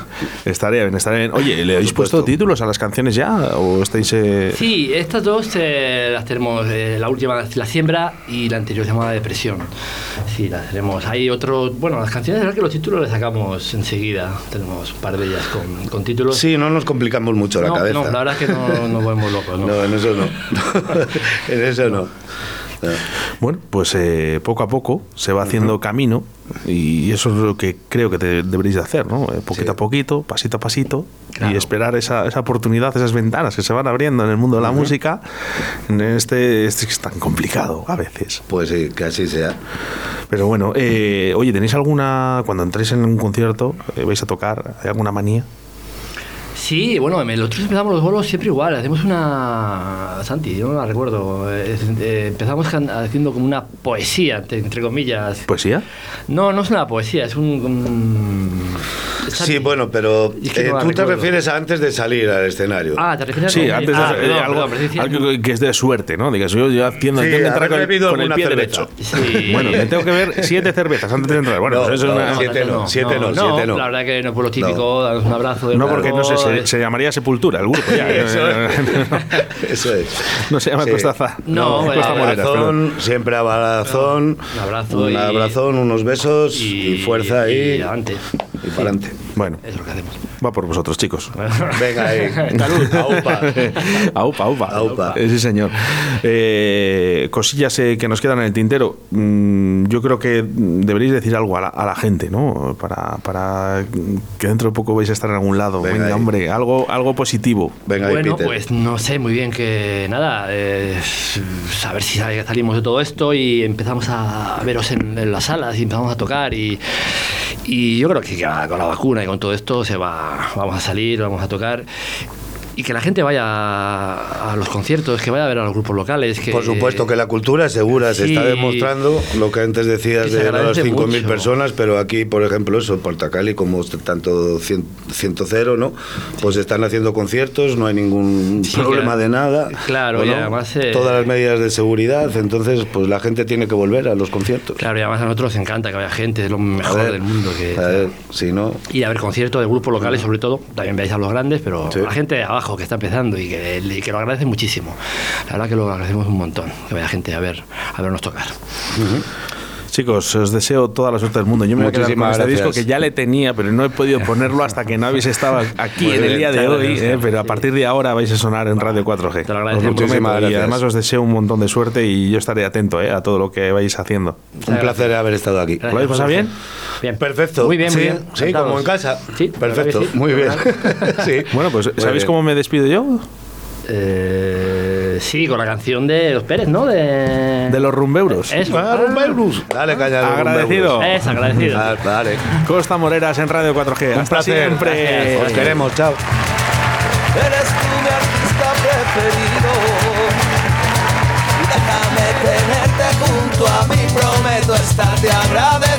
estaría bien, estaría bien. Oye, ¿le habéis puesto títulos a las canciones ya? ¿O estáis.? eh, Sí, estas dos eh, las tenemos, eh, la última, La Siembra, y la anterior llamada Depresión. Sí, las tenemos. Hay otros, bueno, las canciones, la verdad que los títulos les sacamos enseguida. Tenemos un par de ellas con, con títulos. Sí, no nos complicamos mucho la no, cabeza. no, la verdad es que no nos volvemos locos. ¿no? No, en eso no. en eso no. Bueno, pues eh, poco a poco se va haciendo camino y eso es lo que creo que te- deberéis de hacer, ¿no? Eh, Poquito a poquito, pasito a pasito y esperar esa, esa oportunidad, esas ventanas que se van abriendo en el mundo de la música, en este, este que es tan complicado a veces. Pues sí, que así sea. Pero bueno, eh, oye, ¿tenéis alguna, cuando entréis en un concierto, eh, vais a tocar, ¿hay alguna manía? Sí, bueno, nosotros empezamos los bolos siempre igual. Hacemos una. Santi, yo no la recuerdo. eh, eh, empezamos haciendo como una poesía, entre, comillas. ¿Poesía? No, no es una poesía, es un. Sí, bueno, pero Es que eh, no tú te refieres a antes de salir al escenario. Ah, ¿te refieres a Sí, algo? antes de Ah, eh, algo, perdón, algo que es de suerte, ¿no? Digas, yo, yo haciendo, Sí, entrar con, el- con pie cerveza. derecho. Sí. Bueno, me tengo que ver siete cervezas antes de entrar. Bueno, No, pues eso es una- siete no, siete no, siete no. La verdad que no es pueblo típico, danos un abrazo. de No, porque no sé, nuevo, se, se llamaría Sepultura el grupo ya. Eso es. No se llama Sí. Costaza. No, Costa perdón. Abrazón, siempre abrazón. Un abrazo Un y- abrazón, unos besos y, fuerza y ahí. adelante. Y para adelante. Bueno, es lo que hacemos. Va por vosotros, chicos. Venga ahí. Salud. Aupa. Aupa, aupa. Aupa. Eh, Sí, señor. Eh, cosillas eh, que nos quedan en el tintero. Mm, yo creo que deberéis decir algo a la, a la gente, ¿no? Para, para que dentro de poco vais a estar en algún lado. Venga hombre, algo, algo positivo. Venga ahí, bueno, Peter. pues no sé muy bien que nada, eh, a ver si sal- salimos de todo esto y empezamos a veros en, en las salas y empezamos a tocar y, y yo creo que ya con la vacuna y con todo esto se va, vamos a salir, vamos a tocar y que la gente vaya a, los conciertos, que vaya a ver a los grupos locales. Que, Por supuesto que la cultura es segura, se está demostrando lo que antes decías Que de las agradece 5.000 mucho. personas, pero aquí, por ejemplo, eso, Portacali, como tanto 100, 100 ¿no? Pues están haciendo conciertos, no hay ningún Sí, problema de nada. Claro, y además, eh, Todas las medidas de seguridad, entonces, pues la gente tiene que volver a los conciertos. Claro, y además a nosotros nos encanta que vaya gente, es lo mejor ver, del mundo. Que, a ver, si no, Y a ver conciertos de grupos locales, sobre todo. También veáis a los grandes, pero Sí. la gente que está empezando y que lo agradece muchísimo. La verdad que lo agradecemos un montón, que vaya gente a ver a vernos tocar. Chicos, os deseo toda la suerte del mundo. Yo me voy a quedar con Muchísimas este gracias. disco que ya le tenía, pero no he podido ponerlo hasta que no habéis estado aquí Muy en el día de hoy. gracias. eh, pero a partir de ahora vais a sonar en Radio 4G. Te lo prometo, Muchísimas y gracias. además os deseo un montón de suerte y yo estaré atento eh, a todo lo que vais haciendo. un placer haber estado aquí. Gracias. ¿Lo habéis pasado bien? Bien. Perfecto. Muy bien, sí, muy bien. Sí, como en casa. Sí, Perfecto. sí. Muy bien. sí. Bueno, pues ¿sabéis bien. cómo me despido yo? Eh, sí, con la canción de los Pérez, ¿no? De, de los rumbeuros. Eso. Ah, rumbeuros. Ah. Dale, calla. Los agradecido. Es agradecido. Ah, dale. Costa Moreras en Radio 4G. Un Hasta placer. siempre. Gracias. Os queremos. Chao. Eres tú mi artista preferido. Déjame tenerte junto a mí. Prometo estarte agradecido.